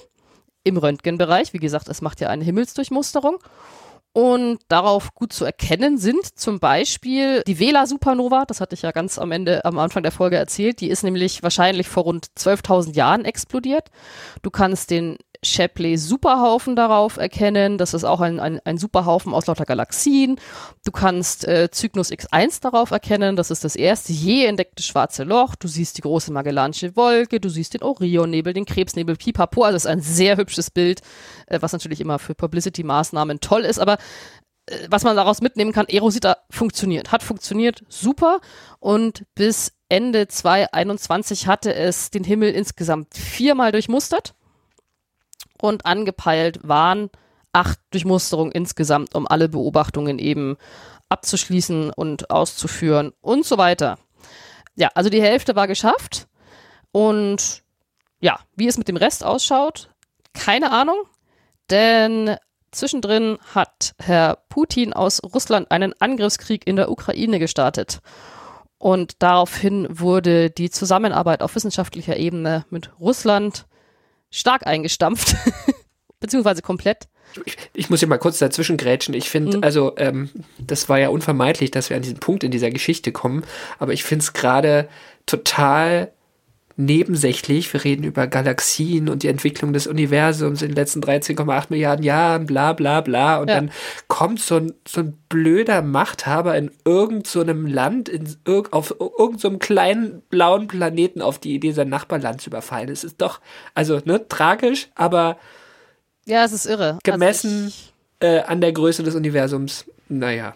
im Röntgenbereich. Wie gesagt, es macht ja eine Himmelsdurchmusterung. Und darauf gut zu erkennen sind zum Beispiel die Vela Supernova, das hatte ich ja ganz am Ende, am Anfang der Folge erzählt, die ist nämlich wahrscheinlich vor rund 12.000 Jahren explodiert. Du kannst den Shapley Superhaufen darauf erkennen, das ist auch ein, ein, ein Superhaufen aus lauter Galaxien. Du kannst äh, Cygnus X1 darauf erkennen, das ist das erste je entdeckte schwarze Loch. Du siehst die große Magellanische Wolke, du siehst den Orionnebel, den Krebsnebel, Pipapo, also es ist ein sehr hübsches Bild, äh, was natürlich immer für Publicity-Maßnahmen toll ist, aber äh, was man daraus mitnehmen kann, Erosita funktioniert, hat funktioniert, super. Und bis Ende 2021 hatte es den Himmel insgesamt viermal durchmustert und angepeilt waren acht Durchmusterungen insgesamt, um alle Beobachtungen eben abzuschließen und auszuführen und so weiter. Ja, also die Hälfte war geschafft und ja, wie es mit dem Rest ausschaut, keine Ahnung, denn zwischendrin hat Herr Putin aus Russland einen Angriffskrieg in der Ukraine gestartet. Und daraufhin wurde die Zusammenarbeit auf wissenschaftlicher Ebene mit Russland stark eingestampft, beziehungsweise komplett. Ich, ich muss hier mal kurz dazwischen grätschen. Ich finde, Mhm. also, ähm, das war ja unvermeidlich, dass wir an diesen Punkt in dieser Geschichte kommen. Aber ich finde es gerade total nebensächlich. Wir reden über Galaxien und die Entwicklung des Universums in den letzten 13,8 Milliarden Jahren, bla bla bla. Und Ja. dann kommt so ein, so ein blöder Machthaber in irgendeinem so einem Land, in, irg- auf irgendeinem so einem kleinen blauen Planeten auf die Idee, sein Nachbarland zu überfallen. Es ist doch, also, ne, tragisch, aber Ja, es ist irre. Gemessen- Also äh, an der Größe des Universums, naja.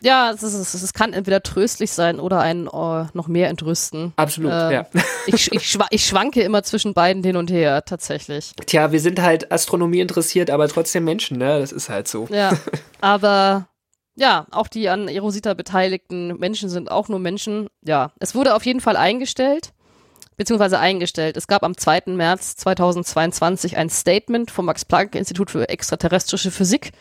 Ja, es, ist, es kann entweder tröstlich sein oder einen äh, noch mehr entrüsten. Absolut, Ähm, ja. Ich, ich, schwa ich schwanke immer zwischen beiden hin und her, tatsächlich. Tja, wir sind halt Astronomie interessiert, aber trotzdem Menschen, ne? Das ist halt so. Ja, aber ja, auch die an Erosita beteiligten Menschen sind auch nur Menschen. Ja, es wurde auf jeden Fall eingestellt, beziehungsweise eingestellt. Es gab am 2. März 2022 ein Statement vom Max-Planck-Institut für extraterrestrische Physik.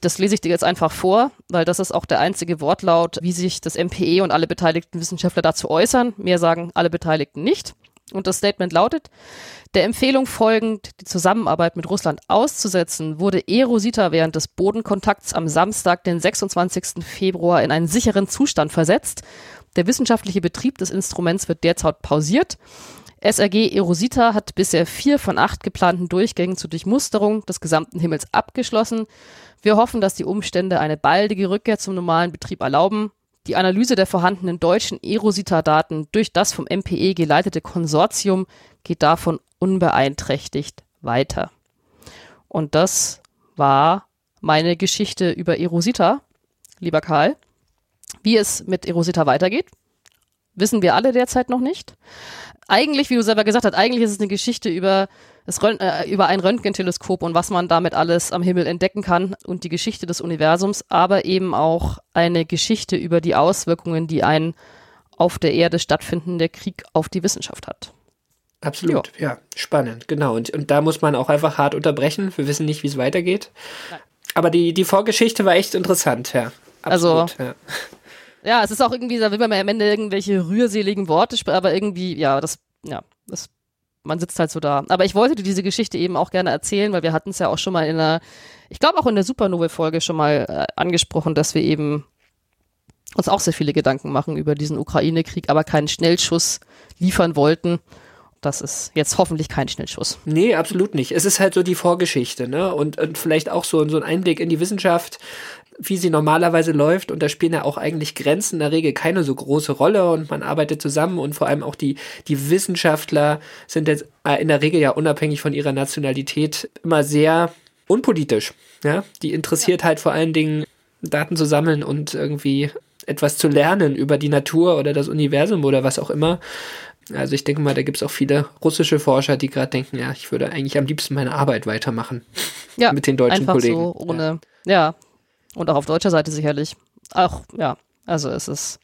Das lese ich dir jetzt einfach vor, weil das ist auch der einzige Wortlaut, wie sich das MPE und alle beteiligten Wissenschaftler dazu äußern. Mehr sagen alle Beteiligten nicht. Und das Statement lautet, der Empfehlung folgend, die Zusammenarbeit mit Russland auszusetzen, wurde Erosita während des Bodenkontakts am Samstag, den 26. Februar, in einen sicheren Zustand versetzt. Der wissenschaftliche Betrieb des Instruments wird derzeit pausiert. SRG Erosita hat bisher vier von acht geplanten Durchgängen zur Durchmusterung des gesamten Himmels abgeschlossen. Wir hoffen, dass die Umstände eine baldige Rückkehr zum normalen Betrieb erlauben. Die Analyse der vorhandenen deutschen Erosita-Daten durch das vom MPE geleitete Konsortium geht davon unbeeinträchtigt weiter. Und das war meine Geschichte über Erosita, lieber Karl. Wie es mit Erosita weitergeht, wissen wir alle derzeit noch nicht. Eigentlich, wie du selber gesagt hast, eigentlich ist es eine Geschichte über, das Rönt äh, über ein Röntgenteleskop und was man damit alles am Himmel entdecken kann und die Geschichte des Universums, aber eben auch eine Geschichte über die Auswirkungen, die ein auf der Erde stattfindender Krieg auf die Wissenschaft hat. Absolut, ja, ja spannend, genau. Und, und da muss man auch einfach hart unterbrechen. Wir wissen nicht, wie es weitergeht. Nein. Aber die, die Vorgeschichte war echt interessant, ja. Absolut, also, ja. Ja. es ist auch irgendwie, da will man am Ende irgendwelche rührseligen Worte, aber irgendwie, ja, das, ja, das, man sitzt halt so da. Aber ich wollte dir diese Geschichte eben auch gerne erzählen, weil wir hatten es ja auch schon mal in einer, ich glaube auch in der Supernovae-Folge schon mal äh, angesprochen, dass wir eben uns auch sehr viele Gedanken machen über diesen Ukraine-Krieg, aber keinen Schnellschuss liefern wollten das ist jetzt hoffentlich kein Schnellschuss. Nee, absolut nicht. Es ist halt so die Vorgeschichte, ne? Und, und vielleicht auch so, so ein Einblick in die Wissenschaft, wie sie normalerweise läuft. Und da spielen ja auch eigentlich Grenzen in der Regel keine so große Rolle und man arbeitet zusammen und vor allem auch die, die Wissenschaftler sind jetzt äh, in der Regel ja unabhängig von ihrer Nationalität immer sehr unpolitisch. Ja? Die interessiert ja. halt vor allen Dingen Daten zu sammeln und irgendwie etwas zu lernen über die Natur oder das Universum oder was auch immer. Also ich denke mal, da gibt es auch viele russische Forscher, die gerade denken, ja, ich würde eigentlich am liebsten meine Arbeit weitermachen. Ja, mit den deutschen einfach Kollegen. So ohne, ja. ja. Und auch auf deutscher Seite sicherlich. Auch, ja, also es ist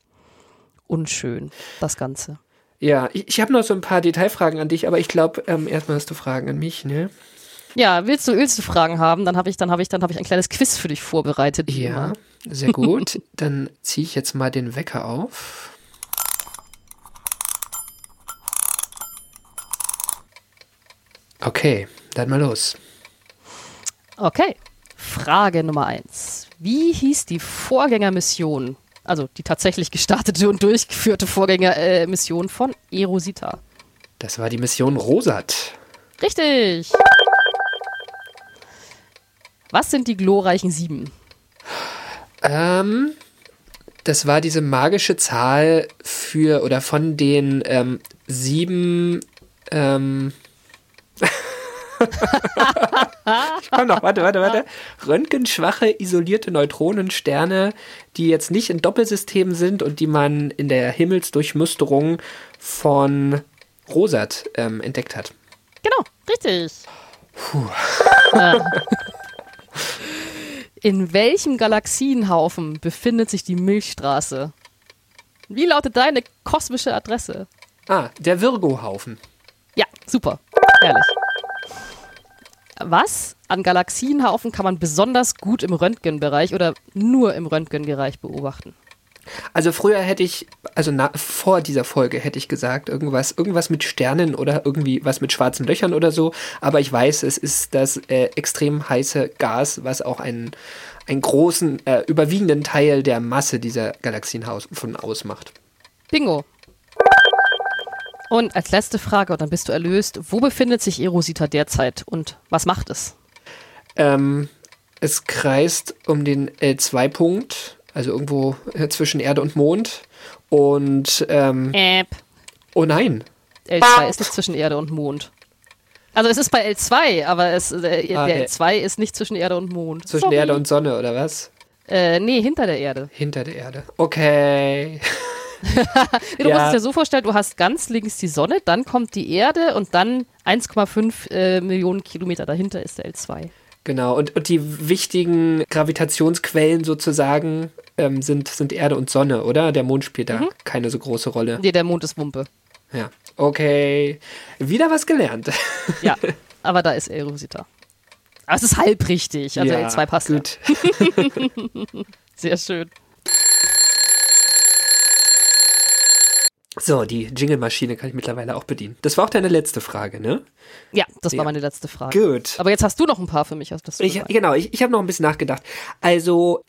unschön, das Ganze. Ja, ich, ich habe noch so ein paar Detailfragen an dich, aber ich glaube, ähm, erstmal hast du Fragen an mich, ne? Ja, willst du, willst du Fragen haben? Dann habe ich, dann habe ich, dann habe ich ein kleines Quiz für dich vorbereitet. Ja, immer. sehr gut. dann ziehe ich jetzt mal den Wecker auf. Okay, dann mal los. Okay. Frage Nummer eins. Wie hieß die Vorgängermission, also die tatsächlich gestartete und durchgeführte Vorgängermission von Erosita? Das war die Mission Rosat. Richtig. Was sind die glorreichen sieben? Ähm, das war diese magische Zahl für oder von den ähm, sieben ähm, ich komme noch, warte, warte, warte. Röntgenschwache, isolierte Neutronensterne, die jetzt nicht in Doppelsystemen sind und die man in der Himmelsdurchmusterung von Rosat ähm, entdeckt hat. Genau, richtig. Puh. In welchem Galaxienhaufen befindet sich die Milchstraße? Wie lautet deine kosmische Adresse? Ah, der Virgo-Haufen. Ja, super. Herrlich. Was an Galaxienhaufen kann man besonders gut im Röntgenbereich oder nur im Röntgenbereich beobachten? Also früher hätte ich, also na, vor dieser Folge hätte ich gesagt, irgendwas, irgendwas mit Sternen oder irgendwie was mit schwarzen Löchern oder so. Aber ich weiß, es ist das äh, extrem heiße Gas, was auch einen, einen großen, äh, überwiegenden Teil der Masse dieser Galaxienhaufen ausmacht. Bingo. Und als letzte Frage, und dann bist du erlöst, wo befindet sich Erosita derzeit und was macht es? Ähm, es kreist um den L2-Punkt, also irgendwo äh, zwischen Erde und Mond. Und ähm, Äp. Oh nein. L2 ist nicht zwischen Erde und Mond. Also es ist bei L2, aber es, äh, ah, der L2 ist nicht zwischen Erde und Mond. Zwischen Sorry. Erde und Sonne, oder was? Äh, nee, hinter der Erde. Hinter der Erde. Okay. du ja. musst es dir so vorstellen, du hast ganz links die Sonne, dann kommt die Erde und dann 1,5 äh, Millionen Kilometer dahinter ist der L2. Genau, und, und die wichtigen Gravitationsquellen sozusagen ähm, sind, sind Erde und Sonne, oder? Der Mond spielt da keine so große Rolle. Nee, der Mond ist Wumpe. Ja. Okay. Wieder was gelernt. Ja, aber da ist Erosita. Aber es ist halb richtig. Also ja, zwei passt. Gut. Ja. Sehr schön. So, die Jingle-Maschine kann ich mittlerweile auch bedienen. Das war auch deine letzte Frage, ne? Ja, das Ja. war meine letzte Frage. Gut. Aber jetzt hast du noch ein paar für mich. Hast das du Ich, gesagt. genau, ich, ich habe noch ein bisschen nachgedacht. Also,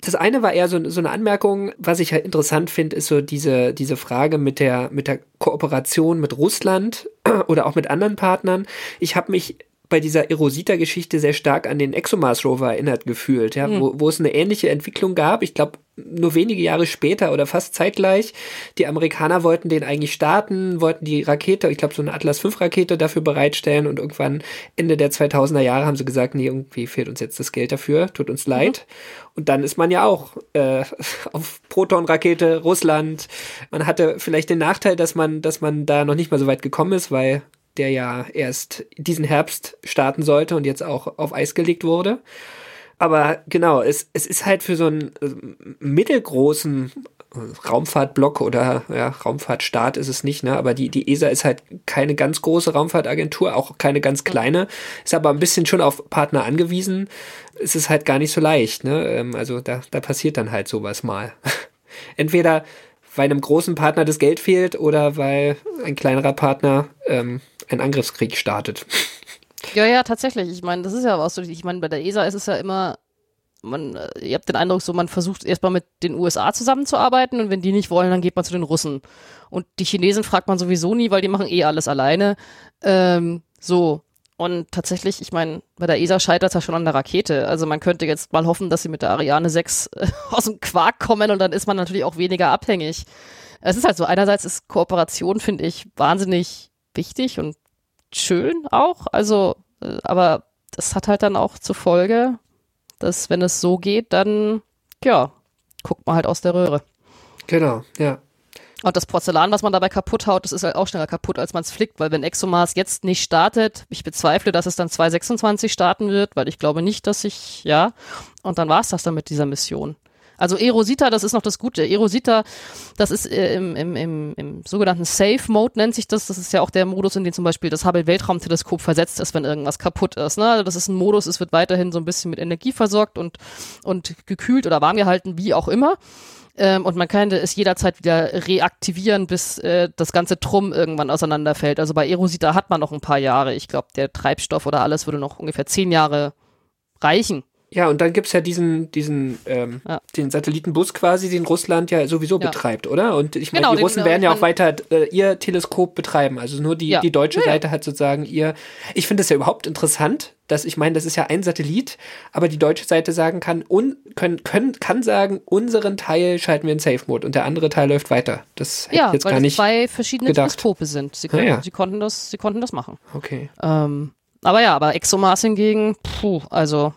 das eine war eher so, so eine Anmerkung, was ich halt interessant finde, ist so diese, diese Frage mit der, mit der Kooperation mit Russland oder auch mit anderen Partnern. Ich habe mich bei dieser Erosita-Geschichte sehr stark an den ExoMars-Rover erinnert gefühlt, ja, wo, wo es eine ähnliche Entwicklung gab. Ich glaube, nur wenige Jahre später oder fast zeitgleich. Die Amerikaner wollten den eigentlich starten, wollten die Rakete, ich glaube, so eine Atlas V-Rakete dafür bereitstellen und irgendwann Ende der 2000er Jahre haben sie gesagt, nee, irgendwie fehlt uns jetzt das Geld dafür, tut uns leid. Und dann ist man ja auch äh, auf Proton-Rakete, Russland. Man hatte vielleicht den Nachteil, dass man, dass man da noch nicht mal so weit gekommen ist, weil der ja erst diesen Herbst starten sollte und jetzt auch auf Eis gelegt wurde. Aber genau, es, es ist halt für so einen äh, mittelgroßen äh, Raumfahrtblock oder ja, Raumfahrtstaat ist es nicht, ne? Aber die, die ESA ist halt keine ganz große Raumfahrtagentur, auch keine ganz kleine, ist aber ein bisschen schon auf Partner angewiesen. Es ist halt gar nicht so leicht, ne? Ähm, Also da, da passiert dann halt sowas mal. Entweder weil einem großen Partner das Geld fehlt oder weil ein kleinerer Partner ähm, einen Angriffskrieg startet. Ja, ja, tatsächlich. Ich meine, das ist ja auch so. Ich meine, bei der ESA ist es ja immer, man, äh, ihr habt den Eindruck, so man versucht erstmal mit den USA zusammenzuarbeiten und wenn die nicht wollen, dann geht man zu den Russen. Und die Chinesen fragt man sowieso nie, weil die machen eh alles alleine. Ähm, so. Und tatsächlich, ich meine, bei der ESA scheitert es ja schon an der Rakete. Also man könnte jetzt mal hoffen, dass sie mit der Ariane 6 äh, aus dem Quark kommen und dann ist man natürlich auch weniger abhängig. Es ist halt so, einerseits ist Kooperation, finde ich, wahnsinnig wichtig und schön auch. Also, äh, aber das hat halt dann auch zur Folge, dass wenn es so geht, dann, ja, guckt man halt aus der Röhre. Genau, ja. Und das Porzellan, was man dabei kaputt haut, das ist halt auch schneller kaputt, als man es flickt, weil wenn ExoMars jetzt nicht startet, ich bezweifle, dass es dann 2026 starten wird, weil ich glaube nicht, dass ich, ja, und dann war es das dann mit dieser Mission. Also Erosita, das ist noch das Gute. Erosita, das ist äh, im, im, im, im sogenannten Safe Mode nennt sich das. Das ist ja auch der Modus, in den zum Beispiel das Hubble Weltraumteleskop versetzt ist, wenn irgendwas kaputt ist. Ne? Also das ist ein Modus, es wird weiterhin so ein bisschen mit Energie versorgt und, und gekühlt oder warm gehalten, wie auch immer. Ähm, und man könnte es jederzeit wieder reaktivieren, bis äh, das ganze Trumm irgendwann auseinanderfällt. Also bei Erosita hat man noch ein paar Jahre. Ich glaube, der Treibstoff oder alles würde noch ungefähr zehn Jahre reichen. Ja, und dann gibt's ja diesen, diesen, ähm, Ja. den Satellitenbus quasi, den Russland ja sowieso Ja. betreibt, oder? Und ich meine, Genau, die den- Russen werden ja auch weiter äh, ihr Teleskop betreiben. Also nur die, Ja. die deutsche. Seite hat sozusagen ihr. Ich finde das ja überhaupt interessant, dass ich meine, das ist ja ein Satellit, aber die deutsche Seite sagen kann, un, können, können, kann sagen, unseren Teil schalten wir in Safe Mode und der andere Teil läuft weiter. Das hätte Ja, ich jetzt weil gar es nicht. zwei verschiedene gedacht. Teleskope sind. Sie, Ah, können, ja. sie, konnten das, sie konnten das machen. Okay. Ähm, aber ja, aber ExoMars hingegen, puh, also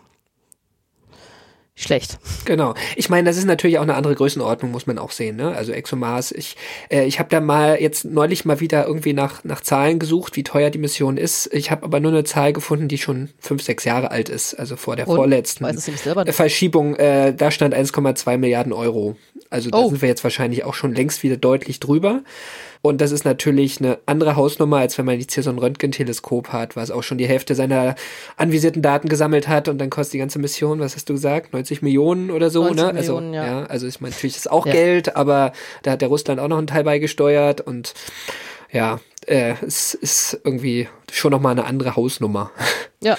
schlecht. Genau. Ich meine, das ist natürlich auch eine andere Größenordnung, muss man auch sehen. Ne? Also ExoMars, ich, äh, ich habe da mal jetzt neulich mal wieder irgendwie nach, nach Zahlen gesucht, wie teuer die Mission ist. Ich habe aber nur eine Zahl gefunden, die schon fünf, sechs Jahre alt ist, also vor der Und? vorletzten nicht. Verschiebung. Äh, da stand 1,2 Milliarden Euro. Also da Oh. sind wir jetzt wahrscheinlich auch schon längst wieder deutlich drüber. Und das ist natürlich eine andere Hausnummer, als wenn man jetzt hier so ein Röntgenteleskop hat, was auch schon die Hälfte seiner anvisierten Daten gesammelt hat und dann kostet die ganze Mission, was hast du gesagt, 90 Millionen oder so, 90 ne? Millionen, also, ja. Also ich meine, natürlich ist auch Ja. Geld, aber da hat der Russland auch noch einen Teil beigesteuert und ja, äh, es ist irgendwie schon nochmal eine andere Hausnummer. Ja,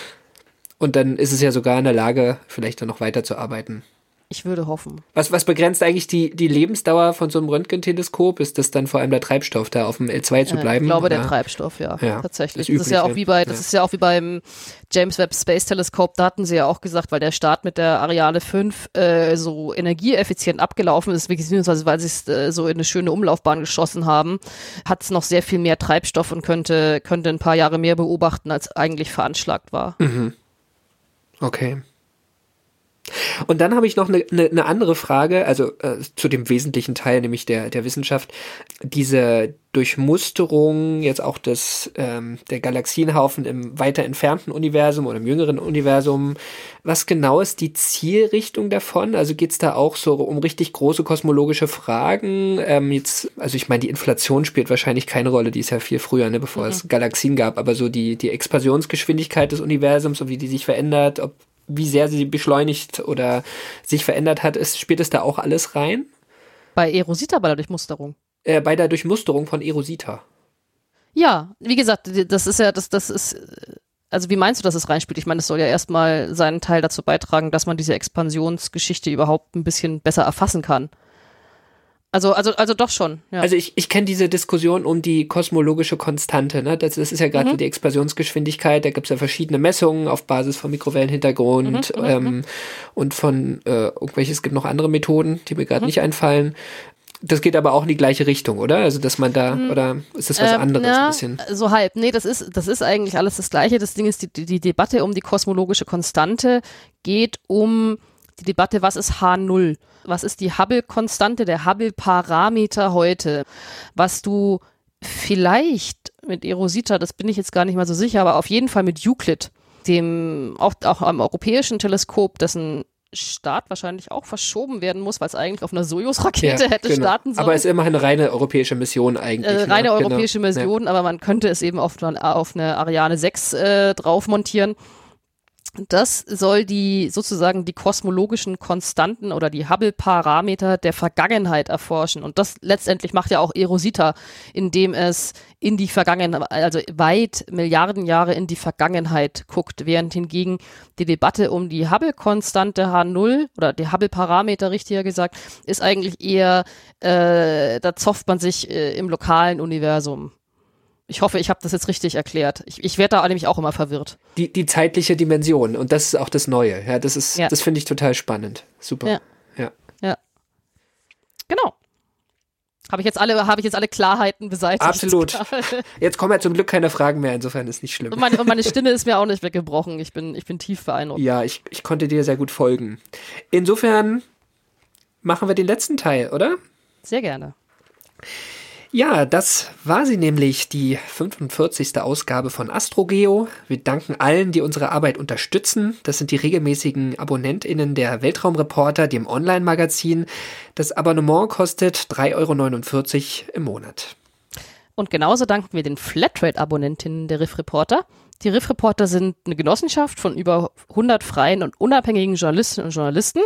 Und dann ist es ja sogar in der Lage, vielleicht dann noch weiterzuarbeiten. Ich würde hoffen. Was, was begrenzt eigentlich die, die Lebensdauer von so einem Röntgenteleskop? Ist das dann vor allem der Treibstoff, da auf dem L2 zu Äh, bleiben? Ich glaube, der? Treibstoff, ja, Ja, tatsächlich. das Das, ist ja auch wie bei, das Ja. ist ja auch wie beim James Webb Space Telescope, da hatten sie ja auch gesagt, weil der Start mit der Ariane 5 äh, so energieeffizient abgelaufen ist, beziehungsweise weil sie es äh, so in eine schöne Umlaufbahn geschossen haben, hat es noch sehr viel mehr Treibstoff und könnte, könnte ein paar Jahre mehr beobachten, als eigentlich veranschlagt war. Okay. Und dann habe ich noch eine, eine, eine andere Frage, also äh, zu dem wesentlichen Teil, nämlich der, der Wissenschaft. Diese Durchmusterung jetzt auch des, ähm, der Galaxienhaufen im weiter entfernten Universum oder im jüngeren Universum. Was genau ist die Zielrichtung davon? Also geht es da auch so um richtig große kosmologische Fragen? Ähm, jetzt, also ich meine, die Inflation spielt wahrscheinlich keine Rolle, die ist ja viel früher, ne, bevor mhm. es Galaxien gab, aber so die, die Expansionsgeschwindigkeit des Universums und wie die sich verändert, ob wie sehr sie beschleunigt oder sich verändert hat, ist, spielt es da auch alles rein? Bei Erosita bei der Durchmusterung. Äh, bei der Durchmusterung von Erosita. Ja, wie gesagt, das ist ja, das, das ist, also wie meinst du, dass es reinspielt? Ich meine, es soll ja erstmal seinen Teil dazu beitragen, dass man diese Expansionsgeschichte überhaupt ein bisschen besser erfassen kann. Also, also, also doch schon. Ja. Also ich, ich kenne diese Diskussion um die kosmologische Konstante. Ne? Das, das ist ja gerade mhm. die Expansionsgeschwindigkeit. Da gibt es ja verschiedene Messungen auf Basis von Mikrowellenhintergrund mhm, mhm ähm, mhm. und von äh, irgendwelches, es gibt noch andere Methoden, die mir gerade mhm. nicht einfallen. Das geht aber auch in die gleiche Richtung, oder? Also, dass man da, mhm. oder ist das was ähm, anderes ja, ein bisschen? So halb. Nee, das ist, das ist eigentlich alles das Gleiche. Das Ding ist, die, die Debatte um die kosmologische Konstante geht um die Debatte, was ist H0? Was ist die Hubble-Konstante, der Hubble-Parameter heute? Was du vielleicht mit Erosita, das bin ich jetzt gar nicht mal so sicher, aber auf jeden Fall mit Euclid, dem auch, auch am europäischen Teleskop, dessen Start wahrscheinlich auch verschoben werden muss, weil es eigentlich auf einer Sojus-Rakete ja, hätte genau. starten sollen. Aber es ist immerhin eine reine europäische Mission eigentlich. Äh, ne? reine ne? europäische genau. Mission, ja. aber man könnte es eben auf, auf eine Ariane 6 äh, drauf montieren. Das soll die sozusagen die kosmologischen Konstanten oder die Hubble-Parameter der Vergangenheit erforschen. Und das letztendlich macht ja auch Erosita, indem es in die Vergangenheit, also weit Milliarden Jahre in die Vergangenheit guckt, während hingegen die Debatte um die Hubble-Konstante H0 oder die Hubble-Parameter, richtiger gesagt, ist eigentlich eher, äh, da zofft man sich äh, im lokalen Universum. Ich hoffe, ich habe das jetzt richtig erklärt. Ich, ich werde da nämlich auch immer verwirrt. Die, die zeitliche Dimension und das ist auch das Neue. Ja, das ist, ja. das finde ich total spannend. Super. Ja. ja. ja. Genau. Habe ich jetzt alle, habe ich jetzt alle Klarheiten beseitigt? Absolut. Jetzt kommen ja zum Glück keine Fragen mehr, insofern ist nicht schlimm. Und meine, und meine Stimme ist mir auch nicht weggebrochen. Ich bin, ich bin tief beeindruckt. Ja, ich, ich konnte dir sehr gut folgen. Insofern machen wir den letzten Teil, oder? Sehr gerne. Ja, das war sie nämlich, die 45. Ausgabe von AstroGeo. Wir danken allen, die unsere Arbeit unterstützen. Das sind die regelmäßigen AbonnentInnen der Weltraumreporter, dem Online-Magazin. Das Abonnement kostet 3,49 Euro im Monat. Und genauso danken wir den Flatrate-Abonnentinnen der Riff Reporter. Die Riff Reporter sind eine Genossenschaft von über 100 freien und unabhängigen Journalistinnen und Journalisten,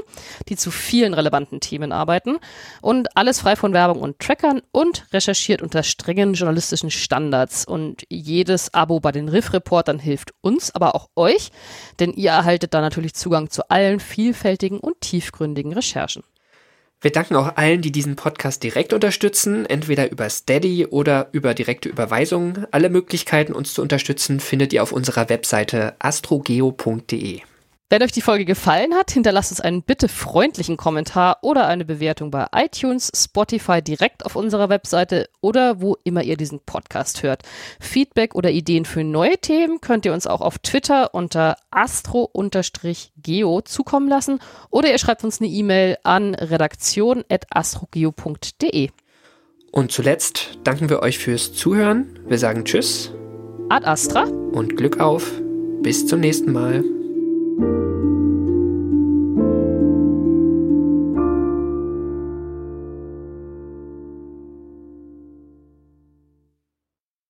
die zu vielen relevanten Themen arbeiten und alles frei von Werbung und Trackern und recherchiert unter strengen journalistischen Standards. Und jedes Abo bei den Riff Reportern hilft uns, aber auch euch, denn ihr erhaltet da natürlich Zugang zu allen vielfältigen und tiefgründigen Recherchen. Wir danken auch allen, die diesen Podcast direkt unterstützen, entweder über Steady oder über direkte Überweisungen. Alle Möglichkeiten, uns zu unterstützen, findet ihr auf unserer Webseite astrogeo.de. Wenn euch die Folge gefallen hat, hinterlasst uns einen bitte freundlichen Kommentar oder eine Bewertung bei iTunes, Spotify direkt auf unserer Webseite oder wo immer ihr diesen Podcast hört. Feedback oder Ideen für neue Themen könnt ihr uns auch auf Twitter unter astro-geo zukommen lassen oder ihr schreibt uns eine E-Mail an redaktion.astrogeo.de. Und zuletzt danken wir euch fürs Zuhören. Wir sagen Tschüss. Ad Astra. Und Glück auf. Bis zum nächsten Mal. you.